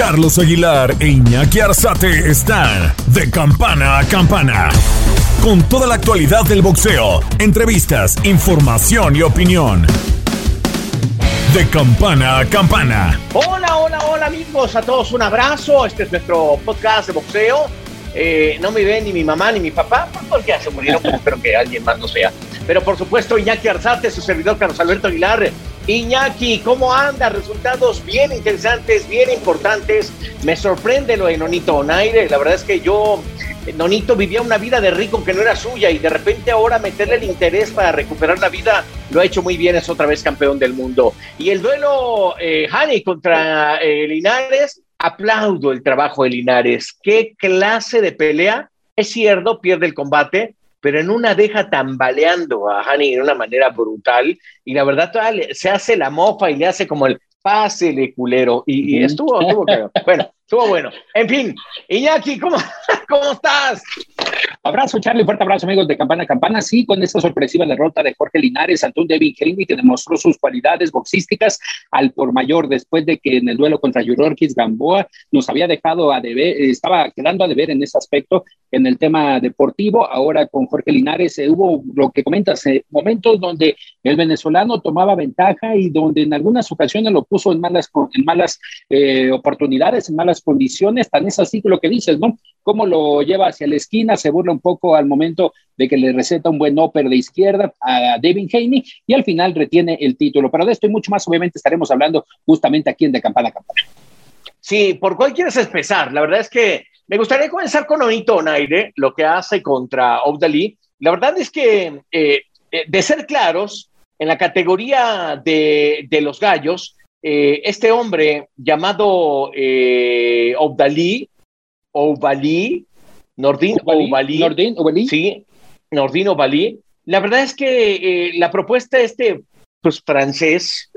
Carlos Aguilar e Iñaki Arzate están de campana a campana. Con toda la actualidad del boxeo, entrevistas, información y opinión. De campana a campana. Hola, hola, hola amigos, a todos un abrazo. Este es nuestro podcast de boxeo. Eh, no me ven ni mi mamá ni mi papá, porque ya se murieron, pues espero que alguien más lo sea. Pero por supuesto, Iñaki Arzate, su servidor Carlos Alberto Aguilar, Iñaki, ¿cómo anda? Resultados bien interesantes, bien importantes. Me sorprende lo de Nonito Onaire. La verdad es que yo, Nonito vivía una vida de rico que no era suya y de repente ahora meterle el interés para recuperar la vida lo ha hecho muy bien. Es otra vez campeón del mundo. Y el duelo eh, Hani contra eh, Linares, aplaudo el trabajo de Linares. ¿Qué clase de pelea? Es cierto, pierde el combate, pero en una deja tambaleando a Hani de una manera brutal y la verdad se hace la mofa y le hace como el pásele culero y, y estuvo, estuvo bueno, estuvo bueno. En fin, Iñaki, ¿cómo, cómo estás? Abrazo, Charlie, fuerte abrazo, amigos de Campana Campana. Sí, con esta sorpresiva derrota de Jorge Linares ante un David Henry que demostró sus cualidades boxísticas al por mayor después de que en el duelo contra Yurorkis Gamboa nos había dejado a deber, estaba quedando a deber en ese aspecto en el tema deportivo. Ahora con Jorge Linares eh, hubo lo que comentas, eh, momentos donde el venezolano tomaba ventaja y donde en algunas ocasiones lo puso en malas, en malas eh, oportunidades, en malas condiciones. Tan es así que lo que dices, ¿no? Cómo lo lleva hacia la esquina, se burla un poco al momento de que le receta un buen upper de izquierda a David Haney y al final retiene el título. Pero de esto y mucho más, obviamente, estaremos hablando justamente aquí en De Campana a Campana. Sí, ¿por cuál quieres empezar? La verdad es que me gustaría comenzar con Onito Onaire, lo que hace contra Obdali. La verdad es que, eh, eh, de ser claros, en la categoría de, de los gallos, eh, este hombre llamado eh, Obdali, Obali, Nordin Obali, Nordin sí, Nordin. La verdad es que eh, la propuesta de este pues, francés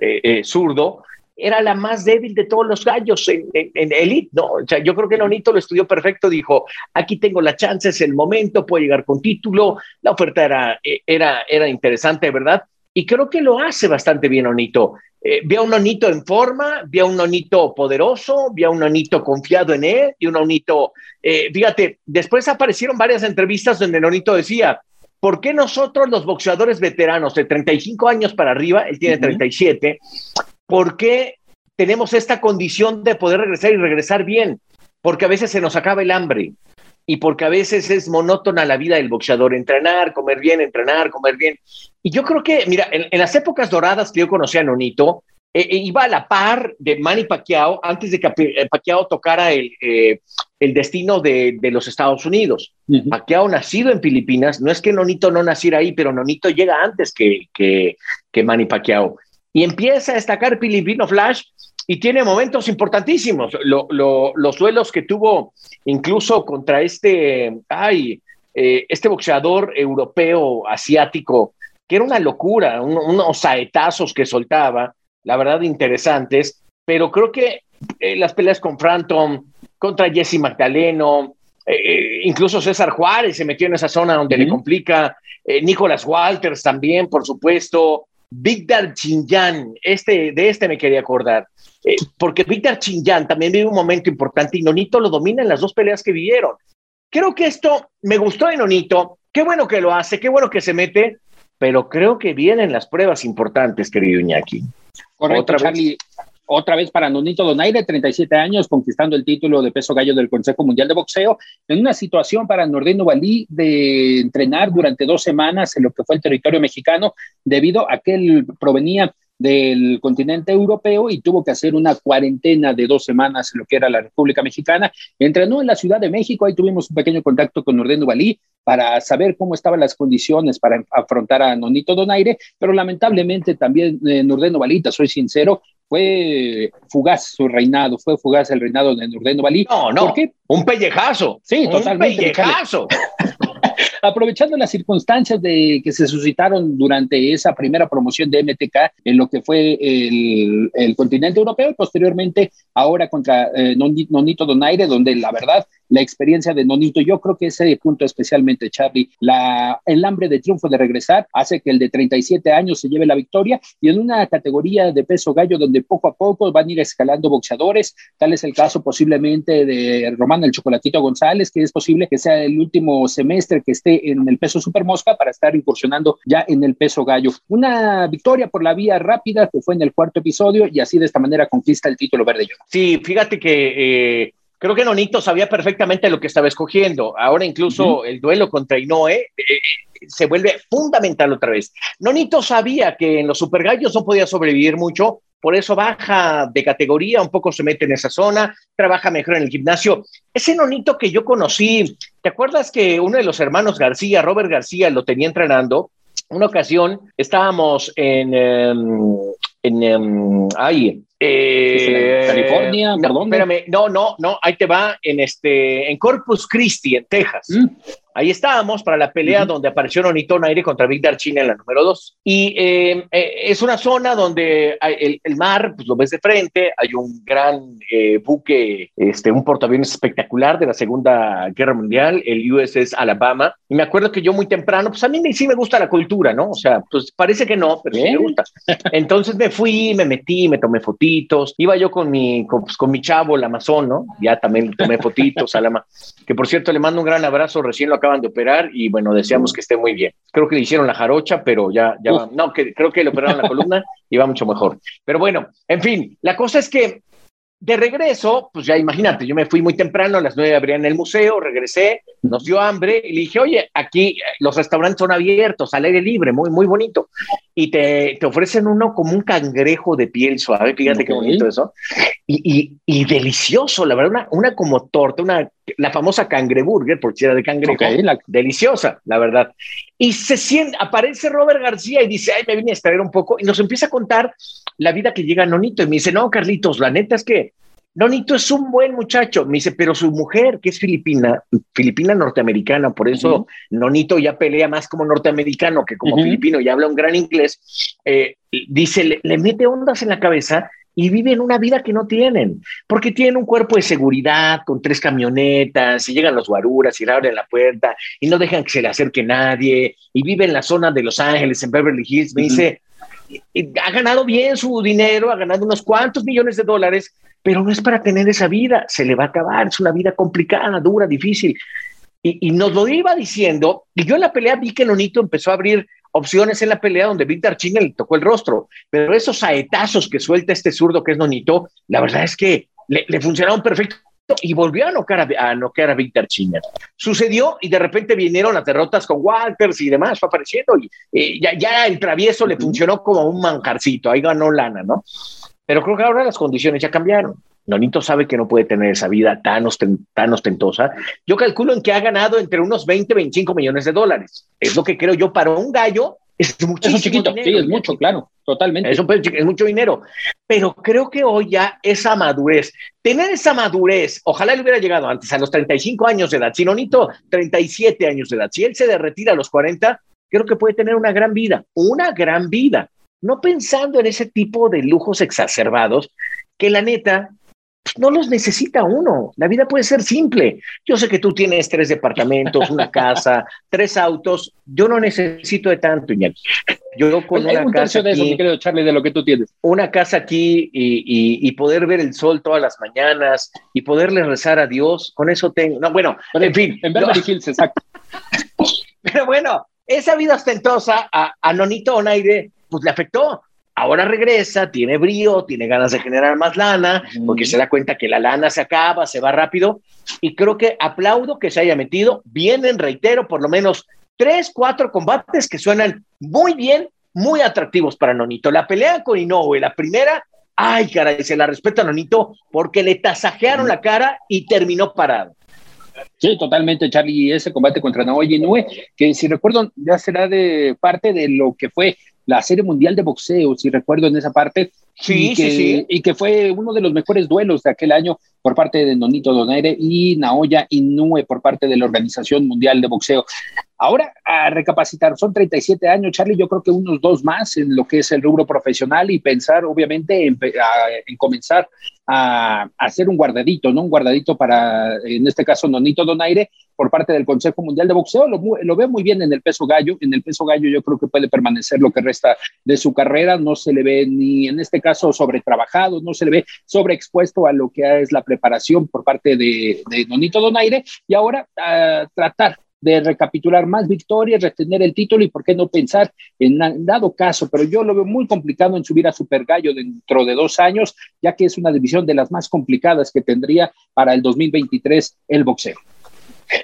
zurdo era la más débil de todos los gallos en, en, Elite, ¿no? O sea, yo creo que Nonito lo estudió perfecto, dijo, aquí tengo la chance, es el momento, puedo llegar con título, la oferta era, era, era interesante, ¿verdad? Y creo que lo hace bastante bien Nonito. Eh, vi a un Nonito en forma, vi a un Nonito poderoso, vi a un Nonito confiado en él y un Nonito, eh, fíjate, después aparecieron varias entrevistas donde Nonito decía, ¿por qué nosotros los boxeadores veteranos de 35 años para arriba, él tiene 37, ¿por qué tenemos esta condición de poder regresar y regresar bien? Porque a veces se nos acaba el hambre y porque a veces es monótona la vida del boxeador, entrenar, comer bien, entrenar, comer bien. Y yo creo que, mira, en, las épocas doradas que yo conocía a Nonito, eh, eh, iba a la par de Manny Pacquiao antes de que eh, Pacquiao tocara el, el destino de, de, los Estados Unidos. Pacquiao nacido en Filipinas, no es que Nonito no naciera ahí, pero Nonito llega antes que, que, que Manny Pacquiao. Y empieza a destacar Filipino Flash y tiene momentos importantísimos. los suelos que tuvo incluso contra este, ay, eh, este boxeador europeo, asiático, que era una locura, unos saetazos que soltaba, la verdad interesantes, pero creo que eh, las peleas con Franton, contra Jesse Magdaleno, eh, incluso César Juárez se metió en esa zona donde le complica, Nicolas Walters también, por supuesto, Víctor Chinyan, este, de este me quería acordar, eh, porque Víctor Chinyan también vive un momento importante y Nonito lo domina en las dos peleas que vivieron. Creo que esto me gustó de Nonito, qué bueno que lo hace, qué bueno que se mete, pero creo que vienen las pruebas importantes, querido Iñaki. Correcto, Otra Charlie otra vez para Nonito Donaire, 37 años, conquistando el título de peso gallo del Consejo Mundial de Boxeo, en una situación para Nordino Valí de entrenar durante dos semanas en lo que fue el territorio mexicano, debido a que él provenía del continente europeo y tuvo que hacer una cuarentena de dos semanas en lo que era la República Mexicana. Entrenó en la Ciudad de México, ahí tuvimos un pequeño contacto con Nordeno Valí para saber cómo estaban las condiciones para afrontar a Nonito Donaire, pero lamentablemente también eh, Nordeno Valita, soy sincero, fue fugaz su reinado, fue fugaz el reinado de Nurdeno Balí. No, no, ¿Por qué? un pellejazo. Sí, totalmente. Un pellejazo. aprovechando las circunstancias de que se suscitaron durante esa primera promoción de MTK en lo que fue el, el continente europeo y posteriormente ahora contra eh, Nonito Donaire, donde la verdad la experiencia de Nonito, yo creo que ese punto especialmente, Charlie, la, el hambre de triunfo de regresar hace que el de 37 años se lleve la victoria y en una categoría de peso gallo donde poco a poco van a ir escalando boxeadores, tal es el caso posiblemente de Román el Chocolatito González, que es posible que sea el último semestre que esté en el peso super mosca para estar incursionando ya en el peso gallo. Una victoria por la vía rápida que fue en el cuarto episodio y así de esta manera conquista el título verde. Sí, fíjate que eh, creo que Nonito sabía perfectamente lo que estaba escogiendo. Ahora incluso el duelo contra Inoue eh, eh, se vuelve fundamental otra vez. Nonito sabía que en los supergallos no podía sobrevivir mucho, por eso baja de categoría, un poco se mete en esa zona, trabaja mejor en el gimnasio. Ese nonito que yo conocí, ¿te acuerdas que uno de los hermanos García, Robert García, lo tenía entrenando? Una ocasión estábamos en, em, en, em, ay, eh, California, no, espérame, no, no, no, ahí te va en este, en Corpus Christi, en Texas. Mm. Ahí estábamos para la pelea donde apareció Nonito Naire contra Víctor China en la número 2. Y eh, eh, es una zona donde el, el, mar, pues lo ves de frente, hay un gran eh, buque, este, un portaaviones espectacular de la Segunda Guerra Mundial, el USS Alabama. Y me acuerdo que yo muy temprano, pues a mí sí me gusta la cultura, ¿no? O sea, pues parece que no, pero sí me gusta. Entonces me fui, me metí, me tomé fotitos. Iba yo con mi, con, pues, con mi chavo, el Amazon, ¿no? Ya también tomé fotitos, Alama. Que por cierto, le mando un gran abrazo, recién lo acaban de operar y bueno, deseamos que esté muy bien. Creo que le hicieron la jarocha, pero ya, ya va. No, que, creo que le operaron la columna y va mucho mejor. Pero bueno, en fin, la cosa es que de regreso, pues ya imagínate, yo me fui muy temprano, a las nueve abría en el museo, regresé, nos dio hambre y le dije, oye, aquí los restaurantes son abiertos, al aire libre, muy, muy bonito. Y te, te ofrecen uno como un cangrejo de piel suave, fíjate qué bonito eso. Y, y, y, delicioso, la verdad, una, una como torta, una, la famosa cangreburger, por si era de cangrejo, deliciosa, la verdad. Y se siente, aparece Robert García y dice, ay, me vine a extraer un poco, y nos empieza a contar la vida que llega Nonito. Y me dice, no, Carlitos, la neta es que Nonito es un buen muchacho. Me dice, pero su mujer, que es filipina, filipina norteamericana, por eso Nonito ya pelea más como norteamericano que como filipino y habla un gran inglés, eh, dice, le, le mete ondas en la cabeza y viven una vida que no tienen, porque tienen un cuerpo de seguridad con tres camionetas y llegan los guaruras y le abren la puerta y no dejan que se le acerque nadie y vive en la zona de Los Ángeles, en Beverly Hills. Me dice, ha ganado bien su dinero, ha ganado unos cuantos millones de dólares, pero no es para tener esa vida, se le va a acabar, es una vida complicada, dura, difícil. Y, nos lo iba diciendo, y yo en la pelea vi que Nonito empezó a abrir opciones en la pelea donde Víctor Chinga le tocó el rostro, pero esos saetazos que suelta este zurdo que es Nonito, la verdad es que le, le funcionaron perfecto y volvió a noquear a, a, noquear a Víctor Chinga. Sucedió y de repente vinieron las derrotas con Walters y demás, fue apareciendo y ya, ya, el travieso le funcionó como un manjarcito, ahí ganó lana, ¿no? Pero creo que ahora las condiciones ya cambiaron. Nonito sabe que no puede tener esa vida tan, tan ostentosa. Yo calculo en que ha ganado entre unos 20, 25 millones de dólares. Es lo que creo yo para un gallo. Es muchísimo es chiquito, dinero, sí, es mucho, claro, totalmente. Es, un, es mucho dinero. Pero creo que hoy ya esa madurez, tener esa madurez, ojalá le hubiera llegado antes, a los 35 años de edad. Si Nonito, 37 años de edad, si él se retira a los 40, creo que puede tener una gran vida, una gran vida. No pensando en ese tipo de lujos exacerbados que la neta no los necesita uno. La vida puede ser simple. Yo sé que tú tienes tres departamentos, una casa, tres autos. Yo no necesito de tanto, Iñaki. Yo con Hay una un casa de eso, aquí, querido Charlie, de lo que tú tienes. una casa aquí y, y- y poder ver el sol todas las mañanas y poderle rezar a Dios, con eso tengo. No, bueno, en fin. En Beverly Hills, exacto. pero bueno, esa vida ostentosa a, a Nonito Onaire, pues le afectó. Ahora regresa, tiene brío, tiene ganas de generar más lana, porque se da cuenta que la lana se acaba, se va rápido. Y creo que aplaudo que se haya metido. Vienen, reitero, por lo menos tres, cuatro combates que suenan muy bien, muy atractivos para Nonito. La pelea con Inoue, la primera, ay, caray, se la respeta a Nonito porque le tasajearon la cara y terminó parado. Sí, totalmente, Charlie. Ese combate contra Naoya Inoue, que si recuerdo, ya será de parte de lo que fue la Serie Mundial de Boxeo, si recuerdo en esa parte, Sí, y que, sí, sí. Y que fue uno de los mejores duelos de aquel año por parte de Nonito Donaire y Naoya Inoue por parte de la Organización Mundial de Boxeo. Ahora, a recapacitar, son 37 años, Charlie, yo creo que unos dos más en lo que es el rubro profesional y pensar, obviamente, en, comenzar a, hacer un guardadito, ¿no? Un guardadito para, en este caso, Nonito Donaire, por parte del Consejo Mundial de Boxeo. Lo, lo, veo muy bien en el peso gallo. En el peso gallo yo creo que puede permanecer lo que resta de su carrera. No se le ve ni, en este caso, sobretrabajado, no se le ve sobreexpuesto a lo que es la preparación por parte de, de Nonito Donaire. Y ahora a tratar de recapitular más victorias, retener el título y por qué no pensar en dado caso, pero yo lo veo muy complicado en subir a Super Gallo dentro de dos años, ya que es una división de las más complicadas que tendría para el 2023 el boxeo.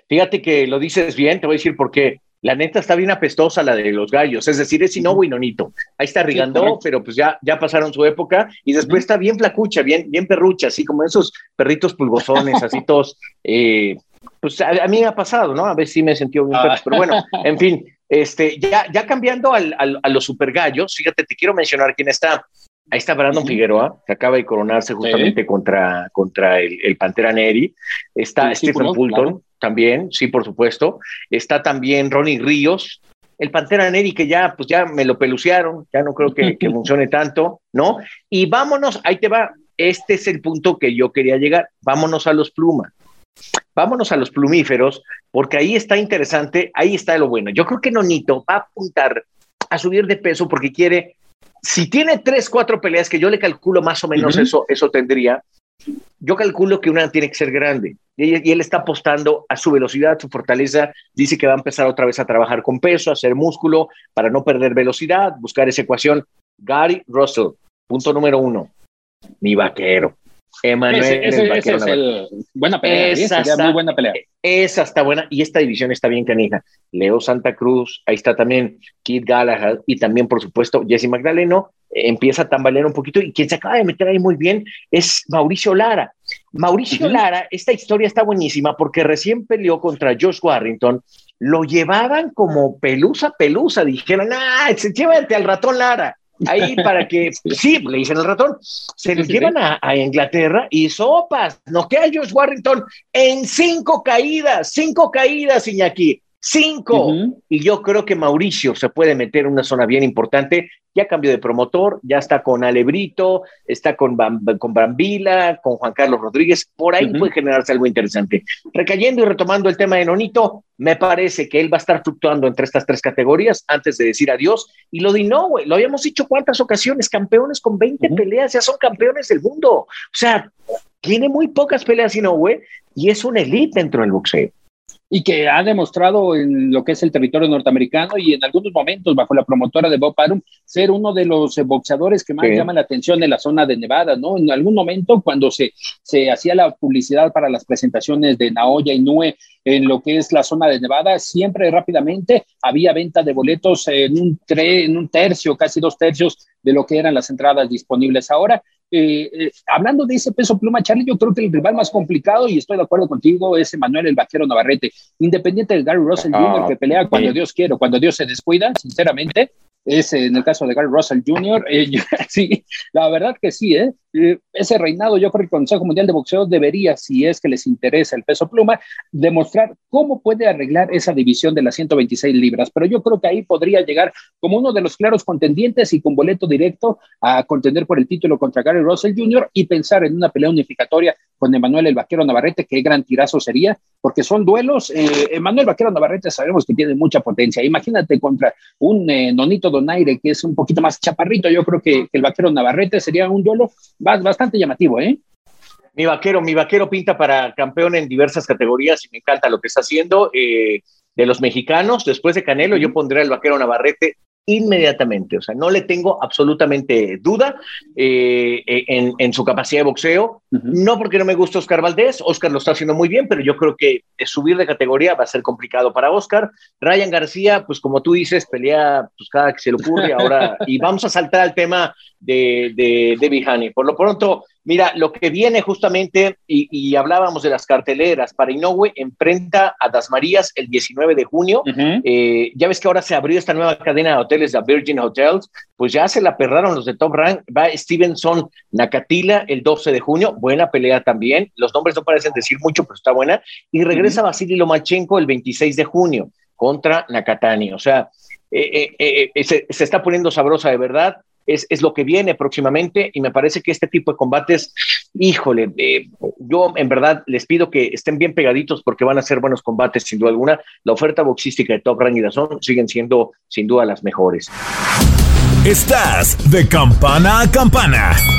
Fíjate que lo dices bien, te voy a decir por qué. La neta está bien apestosa la de los gallos, es decir, es Inoue y Nonito. Ahí está Rigandó, pero pues ya, ya pasaron su época y después está bien flacucha, bien, bien perrucha, así como esos perritos pulgosones, así todos, eh, pues a, mí me ha pasado, ¿no? A ver si me he sentido bien, ah. pero bueno, en fin, este, ya, ya cambiando al, a los super gallos, fíjate, te quiero mencionar quién está. Ahí está Brandon Figueroa, que acaba de coronarse justamente contra, contra el, el, Pantera Neri. Está Stephen Fulton también, sí, por supuesto. Está también Ronnie Ríos, el Pantera Neri, que ya, pues ya me lo pelucearon, ya no creo que, que funcione tanto, ¿no? Y vámonos, ahí te va. Este es el punto que yo quería llegar. Vámonos a los plumas. Vámonos a los plumíferos, porque ahí está interesante, ahí está lo bueno. Yo creo que Nonito va a apuntar a subir de peso porque quiere, si tiene tres, cuatro peleas, que yo le calculo más o menos eso, eso tendría, yo calculo que una tiene que ser grande. Y, él está apostando a su velocidad, su fortaleza. Dice que va a empezar otra vez a trabajar con peso, a hacer músculo para no perder velocidad, buscar esa ecuación. Gary Russell, punto número uno. Mi vaquero. Emanuel. Ese, es el, buena pelea. Esa está, muy buena pelea. Esa está buena y esta división está bien canija. Leo Santa Cruz, ahí está también Kid Galahad y también, por supuesto, Jesse Magdaleno. Empieza a tambalear un poquito y quien se acaba de meter ahí muy bien es Mauricio Lara. Mauricio Lara, esta historia está buenísima porque recién peleó contra Josh Warrington. Lo llevaban como pelusa, pelusa. Dijeron, ah, llévate al ratón Lara ahí para que, sí, le dicen el ratón, se lo llevan a, Inglaterra y sopas, no que a Josh Warrington en cinco caídas, cinco caídas, Iñaki. Cinco. Y yo creo que Mauricio se puede meter en una zona bien importante. Ya cambió de promotor, ya está con Alebrito, está con, con Brambila, con Juan Carlos Rodríguez. Por ahí puede generarse algo interesante. Recayendo y retomando el tema de Nonito, me parece que él va a estar fluctuando entre estas tres categorías antes de decir adiós. Y lo de Inoue, lo habíamos dicho cuántas ocasiones, campeones con 20 peleas, ya son campeones del mundo. O sea, tiene muy pocas peleas Inoue y es una elite dentro del boxeo y que ha demostrado en lo que es el territorio norteamericano y en algunos momentos bajo la promotora de Bob Arum ser uno de los eh, boxeadores que más llama la atención en la zona de Nevada, ¿no? En algún momento cuando se, se hacía la publicidad para las presentaciones de Naoya y Nue en lo que es la zona de Nevada, siempre rápidamente había venta de boletos en un, en un tercio, casi dos tercios de lo que eran las entradas disponibles ahora. Eh, eh, hablando de ese peso pluma, Charlie, yo creo que el rival más complicado, y estoy de acuerdo contigo, es Manuel el Vaquero Navarrete, independiente del Gary Russell Jr., que pelea cuando Dios quiere, cuando Dios se descuida, sinceramente, es en el caso de Gary Russell Jr., eh, sí, la verdad que sí, ¿eh? Eh, ese reinado, yo creo que el Consejo Mundial de Boxeo debería, si es que les interesa el peso pluma, demostrar cómo puede arreglar esa división de las 126 libras. Pero yo creo que ahí podría llegar como uno de los claros contendientes y con boleto directo a contender por el título contra Gary Russell Jr. y pensar en una pelea unificatoria con Emanuel el Vaquero Navarrete, qué gran tirazo sería, porque son duelos. Eh, Emanuel Vaquero Navarrete sabemos que tiene mucha potencia. Imagínate contra un eh, Nonito Donaire que es un poquito más chaparrito. Yo creo que el Vaquero Navarrete sería un duelo bastante llamativo, ¿eh? Mi vaquero, mi vaquero pinta para campeón en diversas categorías y me encanta lo que está haciendo. Eh, de los mexicanos, después de Canelo, yo pondré al vaquero Navarrete inmediatamente. O sea, no le tengo absolutamente duda eh, eh, en, su capacidad de boxeo. No porque no me guste Oscar Valdés, Oscar lo está haciendo muy bien, pero yo creo que subir de categoría va a ser complicado para Oscar. Ryan García, pues como tú dices, pelea pues cada que se le ocurre ahora. y vamos a saltar al tema de, de, de Por lo pronto, Mira, lo que viene justamente, y, hablábamos de las carteleras, para Inoue enfrenta a Das Marías el 19 de junio. Eh, ya ves que ahora se abrió esta nueva cadena de hoteles, la Virgin Hotels, pues ya se la perraron los de Top Rank. Va Stevenson Nakatila el 12 de junio, buena pelea también. Los nombres no parecen decir mucho, pero está buena. Y regresa Vasily Lomachenko el 26 de junio contra Nakatani. O sea, eh, eh, se, se, está poniendo sabrosa de verdad es, lo que viene próximamente y me parece que este tipo de combates, híjole, eh, yo en verdad les pido que estén bien pegaditos porque van a ser buenos combates sin duda alguna. La oferta boxística de Top Rank y Dazón siguen siendo sin duda las mejores. Estás de campana a campana.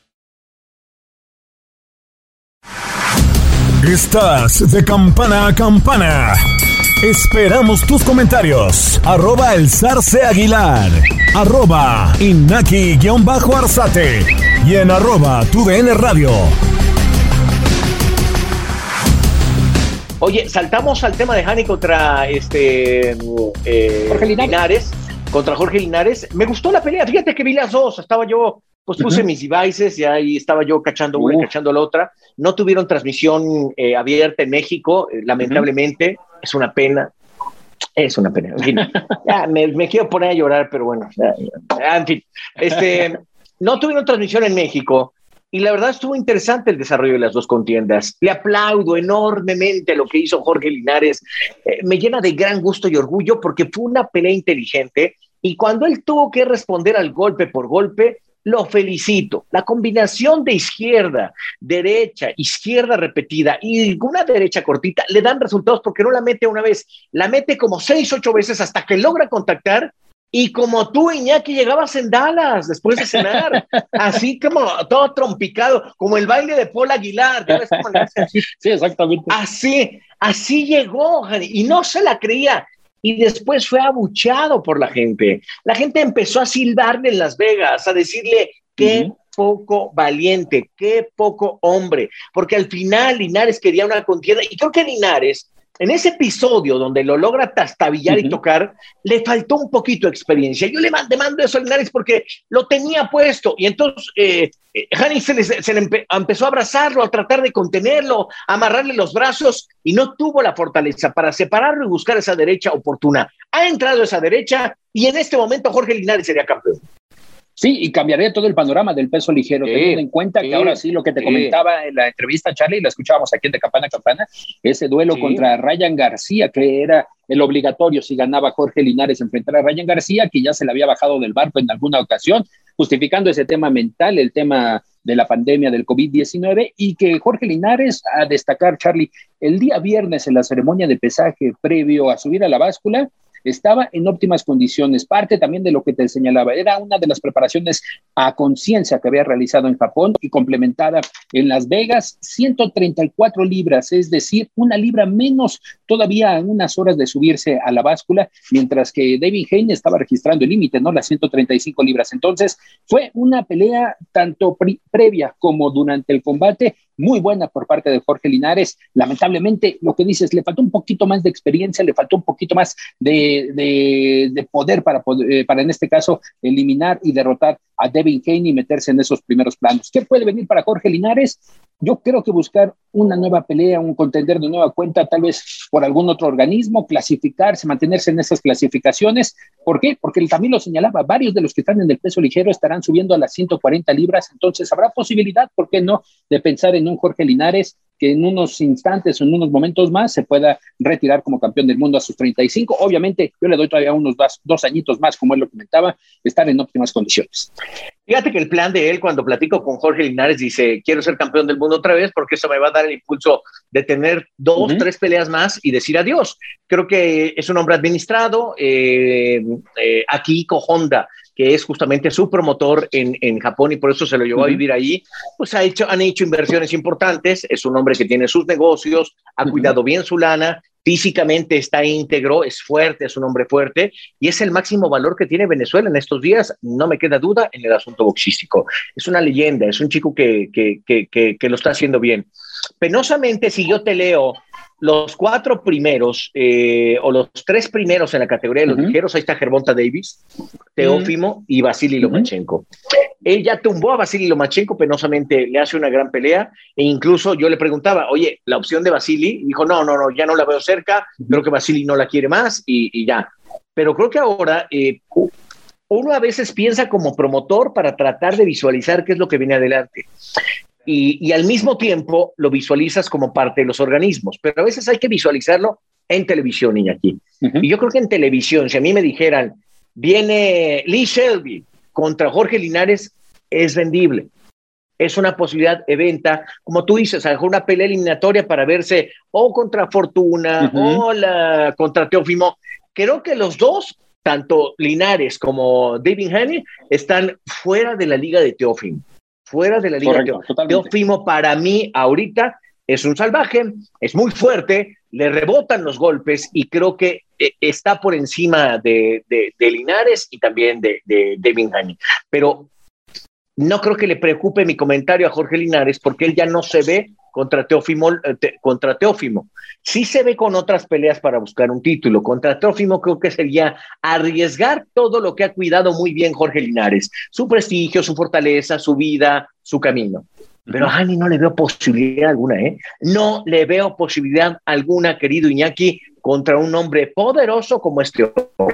Estás de campana a campana. Esperamos tus comentarios. Arroba el zarce aguilar. Arroba inaki-arzate. Y en arroba tu radio. Oye, saltamos al tema de Hani contra este eh, Jorge Linares. Contra Jorge Linares. Me gustó la pelea. Fíjate que vi las dos. Estaba yo pues puse mis devices y ahí estaba yo cachando una y cachando la otra. No tuvieron transmisión eh, abierta en México, eh, lamentablemente. Es una pena. Es una pena. En fin, ya, me, quiero poner a llorar, pero bueno. en fin, este, no tuvieron transmisión en México. Y la verdad estuvo interesante el desarrollo de las dos contiendas. Le aplaudo enormemente lo que hizo Jorge Linares. Eh, me llena de gran gusto y orgullo porque fue una pelea inteligente. Y cuando él tuvo que responder al golpe por golpe, lo felicito. La combinación de izquierda, derecha, izquierda repetida y una derecha cortita le dan resultados porque no la mete una vez, la mete como seis, ocho veces hasta que logra contactar. Y como tú, Iñaki, llegabas en Dallas después de cenar, así como todo trompicado, como el baile de Paul Aguilar. Sí, exactamente. Así, así llegó, y no se la creía y después fue abuchado por la gente. La gente empezó a silbarle en Las Vegas, a decirle qué poco valiente, qué poco hombre, porque al final Linares quería una contienda y creo que Linares en ese episodio donde lo logra tastabillar y tocar, le faltó un poquito de experiencia. Yo le mando eso a Linares porque lo tenía puesto y entonces eh, eh se, le, empezó a abrazarlo, a tratar de contenerlo, a amarrarle los brazos y no tuvo la fortaleza para separarlo y buscar esa derecha oportuna. Ha entrado esa derecha y en este momento Jorge Linares sería campeón. Sí, y cambiaría todo el panorama del peso ligero, teniendo en cuenta que ahora sí lo que te comentaba en la entrevista, Charlie, la escuchábamos aquí en de Campana a Campana, ese duelo contra Ryan García, que era el obligatorio si ganaba Jorge Linares enfrentar a Ryan García, que ya se le había bajado del barco en alguna ocasión, justificando ese tema mental, el tema de la pandemia del COVID-19 y que Jorge Linares, a destacar, Charlie, el día viernes en la ceremonia de pesaje previo a subir a la báscula, estaba en óptimas condiciones. Parte también de lo que te señalaba, era una de las preparaciones a conciencia que había realizado en Japón y complementada en Las Vegas, 134 libras, es decir, una libra menos todavía en unas horas de subirse a la báscula, mientras que David Hayne estaba registrando el límite, ¿no? Las 135 libras. Entonces, fue una pelea tanto previa como durante el combate muy buena por parte de Jorge Linares. Lamentablemente, lo que dices, le faltó un poquito más de experiencia, le faltó un poquito más de, de, poder para, eh, para, en este caso, eliminar y derrotar a Devin Haney y meterse en esos primeros planos. ¿Qué puede venir para Jorge Linares? Yo creo que buscar una nueva pelea, un contender de nueva cuenta, tal vez por algún otro organismo, clasificarse, mantenerse en esas clasificaciones. ¿Por qué? Porque también lo señalaba, varios de los que están en el peso ligero estarán subiendo a las 140 libras, entonces habrá posibilidad, ¿por qué no?, de pensar en un Jorge Linares que en unos instantes o en unos momentos más se pueda retirar como campeón del mundo a sus 35. Obviamente, yo le doy todavía unos dos, añitos más, como él lo comentaba, estar en óptimas condiciones. Fíjate que el plan de él, cuando platico con Jorge Linares, dice: Quiero ser campeón del mundo otra vez porque eso me va a dar el impulso de tener dos, tres peleas más y decir adiós. Creo que es un hombre administrado. Eh, eh, aquí Honda que es justamente su promotor en, en, Japón y por eso se lo llevó a vivir ahí, pues ha hecho, han hecho inversiones importantes, es un hombre que tiene sus negocios, ha cuidado bien su lana, físicamente está íntegro, es fuerte, es un hombre fuerte y es el máximo valor que tiene Venezuela en estos días, no me queda duda en el asunto boxístico. Es una leyenda, es un chico que, que, que, que lo está haciendo bien. Penosamente, si yo te leo los cuatro primeros eh, o los tres primeros en la categoría de los ligeros, ahí está Gervonta Davis, Teófimo y Vasily Lomachenko. Él ya tumbó a Vasily Lomachenko, penosamente le hace una gran pelea e incluso yo le preguntaba, oye, la opción de Vasily, dijo, no, no, no, ya no la veo cerca, creo que Vasily no la quiere más y, ya. Pero creo que ahora eh, uno a veces piensa como promotor para tratar de visualizar qué es lo que viene adelante y, al mismo tiempo lo visualizas como parte de los organismos, pero a veces hay que visualizarlo en televisión, Iñaki. Y yo creo que en televisión, si a mí me dijeran, viene Lee Shelby contra Jorge Linares, es vendible. Es una posibilidad de venta, como tú dices, a una pelea eliminatoria para verse o contra Fortuna o la, contra Teofimo. Creo que los dos, tanto Linares como David Haney, están fuera de la liga de Teofimo fuera de la liga. Teofimo para mí ahorita es un salvaje, es muy fuerte, le rebotan los golpes y creo que eh, está por encima de, Linares y también de, de, de Pero no creo que le preocupe mi comentario a Jorge Linares porque él ya no se ve contra Teófimo, eh, contra Teófimo. Sí se ve con otras peleas para buscar un título. Contra Teófimo creo que sería arriesgar todo lo que ha cuidado muy bien Jorge Linares, su prestigio, su fortaleza, su vida, su camino. Pero a Hani no le veo posibilidad alguna, ¿eh? No le veo posibilidad alguna, querido Iñaki, contra un hombre poderoso como este Teófimo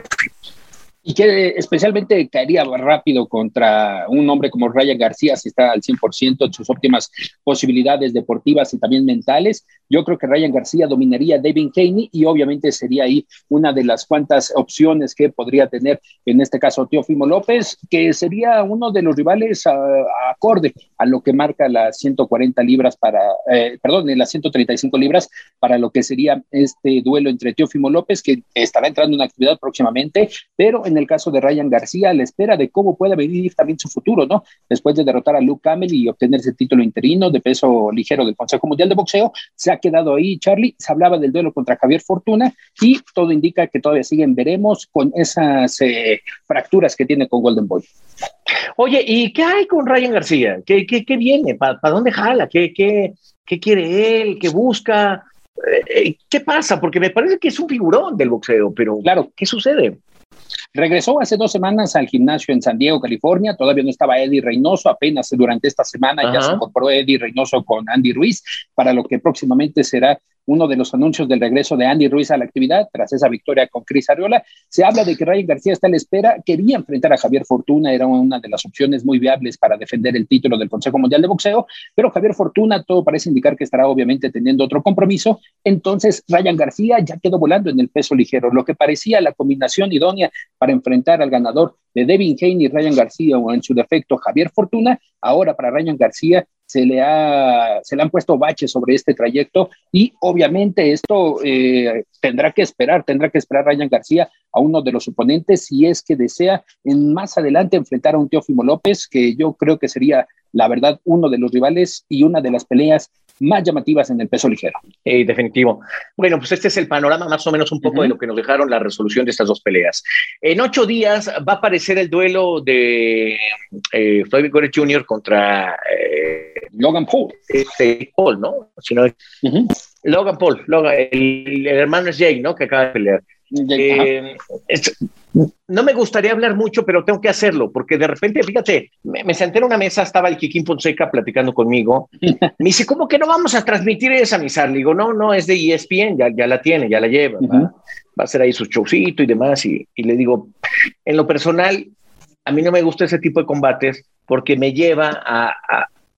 y que especialmente caería rápido contra un hombre como Ryan García, si está al 100% en sus óptimas posibilidades deportivas y también mentales. Yo creo que Ryan García dominaría a David Haney y obviamente sería ahí una de las cuantas opciones que podría tener en este caso Teofimo López, que sería uno de los rivales acorde a lo que marca las 140 libras para, eh, perdón, las 135 libras para lo que sería este duelo entre Teofimo López, que estará entrando en actividad próximamente, pero en el caso de Ryan García, a la espera de cómo pueda venir también su futuro, ¿no? Después de derrotar a Luke Camel y obtener ese título interino de peso ligero del Consejo Mundial de Boxeo, se ha quedado ahí, Charlie. Se hablaba del duelo contra Javier Fortuna y todo indica que todavía siguen, veremos, con esas eh, fracturas que tiene con Golden Boy. Oye, ¿y qué hay con Ryan García? ¿Qué, qué, qué viene? ¿Para dónde jala? ¿Qué, qué, qué quiere él? ¿Qué busca? Eh, ¿Qué pasa? Porque me parece que es un figurón del boxeo, pero claro, ¿qué sucede? Regresó hace dos semanas al gimnasio en San Diego, California. Todavía no estaba Eddie Reynoso, apenas durante esta semana ya se incorporó Eddie Reynoso con Andy Ruiz para lo que próximamente será uno de los anuncios del regreso de Andy Ruiz a la actividad. Tras esa victoria con Cris Ariola. Se habla de que Ryan García está a la espera, quería enfrentar a Javier Fortuna, era una de las opciones muy viables para defender el título del Consejo Mundial de Boxeo, pero Javier Fortuna todo parece indicar que estará obviamente teniendo otro compromiso, entonces Ryan García ya quedó volando en el peso ligero, lo que parecía la combinación idónea para enfrentar al ganador de Devin Haney y Ryan García o en su defecto Javier Fortuna, ahora para Ryan García se le, ha, se le han puesto baches sobre este trayecto y obviamente esto eh, tendrá que esperar, tendrá que esperar Ryan García a uno de los oponentes si es que desea en más adelante enfrentar a un Teófimo López, que yo creo que sería la verdad uno de los rivales y una de las peleas más llamativas en el peso ligero. Eh, definitivo. Bueno, pues este es el panorama más o menos un poco de lo que nos dejaron la resolución de estas dos peleas. En ocho días va a aparecer el duelo de eh, Floyd Mayweather Jr. contra eh, Logan Paul. Este, Paul, ¿no? Logan Paul, Logan, el, hermano es Jake, ¿no? Que acaba de pelear. Eh, no me gustaría hablar mucho, pero tengo que hacerlo, porque de repente, fíjate, me, senté en una mesa, estaba el Kikín Fonseca platicando conmigo. Me dice, ¿cómo que no vamos a transmitir esa misa? Le digo, no, no, es de ESPN, ya, ya la tiene, ya la lleva. ¿va? a hacer ahí su showcito y demás. Y, y le digo, en lo personal, a mí no me gusta ese tipo de combates porque me lleva a,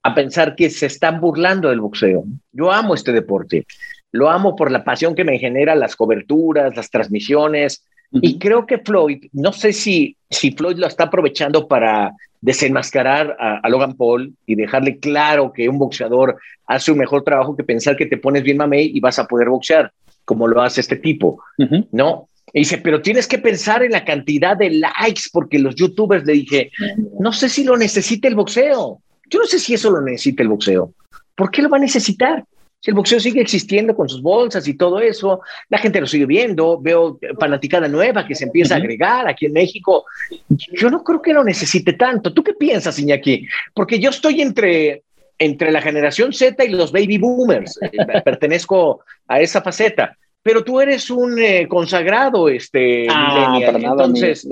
a pensar que se están burlando del boxeo. Yo amo este deporte. Lo amo por la pasión que me genera las coberturas, las transmisiones, y creo que Floyd, no sé si, si Floyd lo está aprovechando para desenmascarar a, Logan Paul y dejarle claro que un boxeador hace un mejor trabajo que pensar que te pones bien mamey y vas a poder boxear, como lo hace este tipo, ¿no? Y dice, pero tienes que pensar en la cantidad de likes, porque los youtubers le dije, no sé si lo necesita el boxeo. Yo no sé si eso lo necesita el boxeo. ¿Por qué lo va a necesitar? Si el boxeo sigue existiendo con sus bolsas y todo eso, la gente lo sigue viendo, veo fanaticada nueva que se empieza a agregar aquí en México. Yo no creo que lo necesite tanto. ¿Tú qué piensas, Iñaki? Porque yo estoy entre, entre la generación Z y los baby boomers. Eh, pertenezco a esa faceta. Pero tú eres un eh, consagrado, este, ah, Entonces,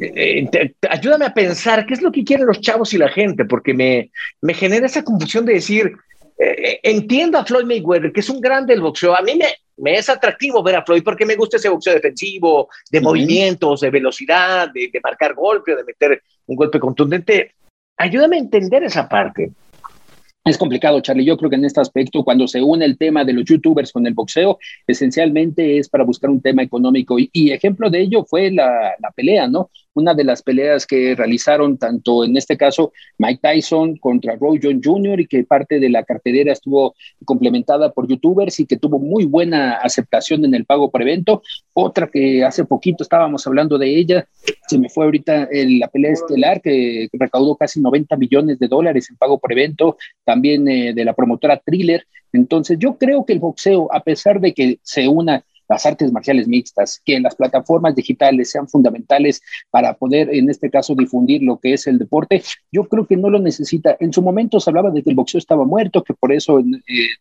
eh, ayúdame a pensar qué es lo que quieren los chavos y la gente, porque me, me genera esa confusión de decir, eh, entiendo a Floyd Mayweather, que es un grande del boxeo. A mí me, es atractivo ver a Floyd porque me gusta ese boxeo defensivo, de movimientos, de velocidad, de, de marcar golpe, de meter un golpe contundente. Ayúdame a entender esa parte. Es complicado, Charlie. Yo creo que en este aspecto, cuando se une el tema de los youtubers con el boxeo, esencialmente es para buscar un tema económico. Y, ejemplo de ello fue la, la, pelea, ¿no? Una de las peleas que realizaron tanto en este caso Mike Tyson contra Roy John Jr. y que parte de la cartelera estuvo complementada por youtubers y que tuvo muy buena aceptación en el pago por evento. Otra que hace poquito estábamos hablando de ella, se me fue ahorita en la pelea estelar que recaudó casi 90 millones de dólares en pago por evento también eh, de la promotora Thriller. Entonces, yo creo que el boxeo, a pesar de que se una las artes marciales mixtas, que las plataformas digitales sean fundamentales para poder, en este caso, difundir lo que es el deporte, yo creo que no lo necesita. En su momento se hablaba de que el boxeo estaba muerto, que por eso eh,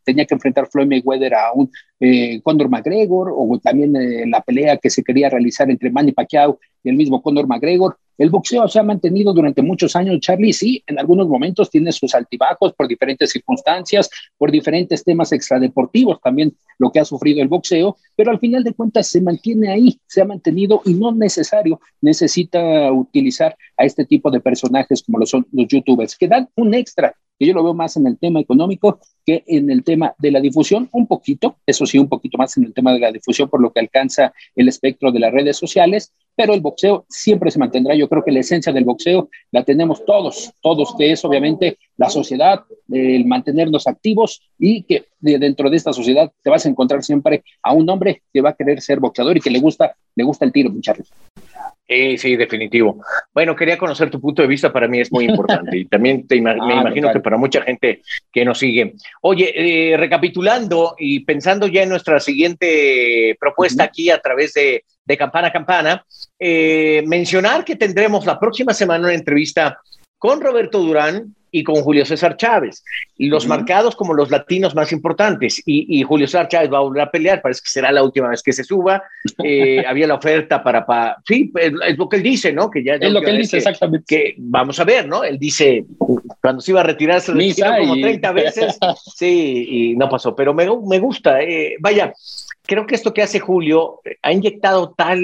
tenía que enfrentar Floyd Mayweather a un eh, Conor McGregor, o también la pelea que se quería realizar entre Manny Pacquiao y el mismo Conor McGregor. El boxeo se ha mantenido durante muchos años, Charlie, sí, en algunos momentos tiene sus altibajos por diferentes circunstancias, por diferentes temas extradeportivos también lo que ha sufrido el boxeo, pero al final de cuentas se mantiene ahí, se ha mantenido y no necesario necesita utilizar a este tipo de personajes como lo son los youtubers, que dan un extra yo lo veo más en el tema económico que en el tema de la difusión, un poquito, eso sí, un poquito más en el tema de la difusión por lo que alcanza el espectro de las redes sociales, pero el boxeo siempre se mantendrá. Yo creo que la esencia del boxeo la tenemos todos, todos, que es obviamente la sociedad, el mantenernos activos y que dentro de esta sociedad te vas a encontrar siempre a un hombre que va a querer ser boxeador y que le gusta, le gusta el tiro, muchachos. Sí, sí, definitivo. Bueno, quería conocer tu punto de vista, para mí es muy importante y también te me ah, imagino que para mucha gente que nos sigue. Oye, eh, recapitulando y pensando ya en nuestra siguiente propuesta aquí a través de, de Campana a Campana, eh, mencionar que tendremos la próxima semana una entrevista con Roberto Durán, y con Julio César Chávez, los marcados como los latinos más importantes, y, Julio César Chávez va a volver a pelear, parece que será la última vez que se suba, eh, había la oferta para, para, sí, es lo que él dice, ¿no? Que ya es lo que él dice, exactamente. Que vamos a ver, ¿no? Él dice, cuando se iba a retirar, se retiró como 30 veces, sí, y no pasó, pero me, me gusta, eh, vaya, creo que esto que hace Julio ha inyectado tal,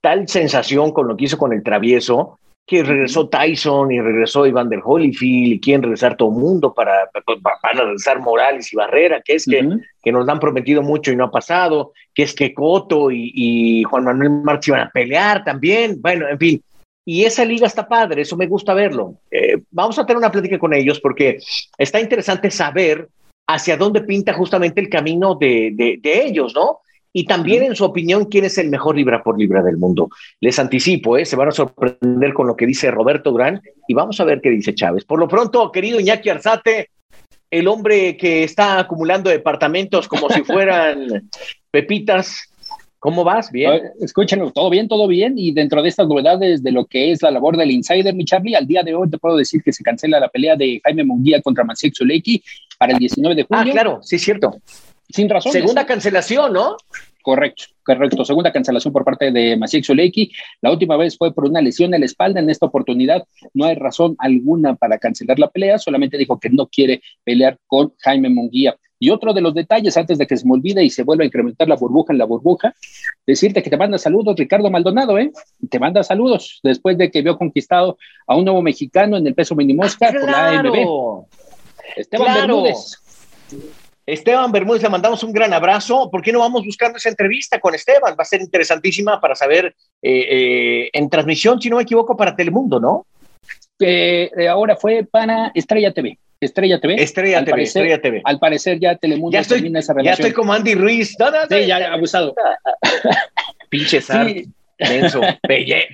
tal sensación con lo que hizo con el travieso, que regresó Tyson y regresó Iván der Holyfield y quieren regresar todo el mundo para, para, regresar Morales y Barrera, que es que, que nos han prometido mucho y no ha pasado, que es que Coto y, Juan Manuel Martí van a pelear también, bueno, en fin. Y esa liga está padre, eso me gusta verlo. Eh, vamos a tener una plática con ellos porque está interesante saber hacia dónde pinta justamente el camino de, de, de ellos, ¿no? Y también en su opinión quién es el mejor libra por libra del mundo. Les anticipo, ¿eh? se van a sorprender con lo que dice Roberto Gran y vamos a ver qué dice Chávez. Por lo pronto, querido Iñaki Arzate, el hombre que está acumulando departamentos como si fueran pepitas. ¿Cómo vas? Bien. Escúchenos, todo bien, todo bien. Y dentro de estas novedades de lo que es la labor del insider, mi Charlie, al día de hoy te puedo decir que se cancela la pelea de Jaime Munguía contra Maciej Zuleiki para el 19 de julio. Ah, claro, sí, cierto sin razón. Segunda cancelación, ¿no? Correcto, correcto. Segunda cancelación por parte de Maciej Zuleiki. La última vez fue por una lesión en la espalda. En esta oportunidad no hay razón alguna para cancelar la pelea. Solamente dijo que no quiere pelear con Jaime Munguía. Y otro de los detalles, antes de que se me olvide y se vuelva a incrementar la burbuja en la burbuja, decirte que te manda saludos Ricardo Maldonado, ¿eh? Te manda saludos después de que vio conquistado a un nuevo mexicano en el peso minimosca por la AMB. Esteban Bermúdez. Esteban Bermúdez, le mandamos un gran abrazo. ¿Por qué no vamos buscando esa entrevista con Esteban? Va a ser interesantísima para saber eh, eh, en transmisión, si no me equivoco, para Telemundo, ¿no? Eh, ahora fue para Estrella TV. Estrella TV. Estrella TV, Estrella TV. Al parecer ya Telemundo ya estoy, termina esa relación. Ya estoy como Andy Ruiz. sí, ya abusado. Pinche sí.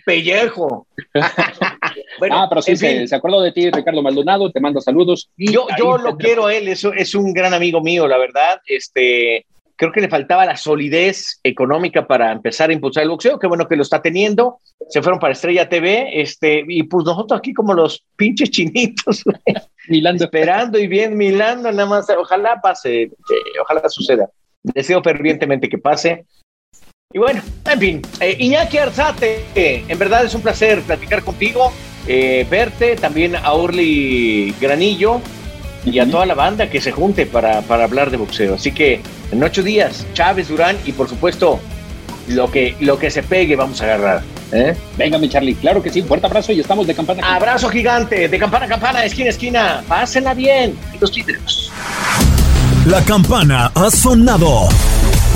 Pellejo. ah, pero sí, se, se, acordó de ti, Ricardo Maldonado, te mando saludos. yo yo lo quiero a él, es, es un gran amigo mío, la verdad. Este, creo que le faltaba la solidez económica para empezar a impulsar el boxeo, qué bueno que lo está teniendo. Se fueron para Estrella TV, este, y pues nosotros aquí como los pinches chinitos, milando. esperando y bien milando, nada más, ojalá pase, eh, ojalá suceda. Deseo fervientemente que pase. Y bueno, en fin, eh, Iñaki Arzate, en verdad es un placer platicar contigo, eh, verte, también a Orly Granillo y a toda la banda que se junte para, para, hablar de boxeo. Así que en ocho días, Chávez, Durán y por supuesto lo que, lo que se pegue vamos a agarrar. ¿eh? Venga, mi Charlie, claro que sí, fuerte abrazo y estamos de campana. campana. Abrazo gigante, de campana a campana, esquina a esquina. Pásenla bien, los títulos. La campana ha sonado.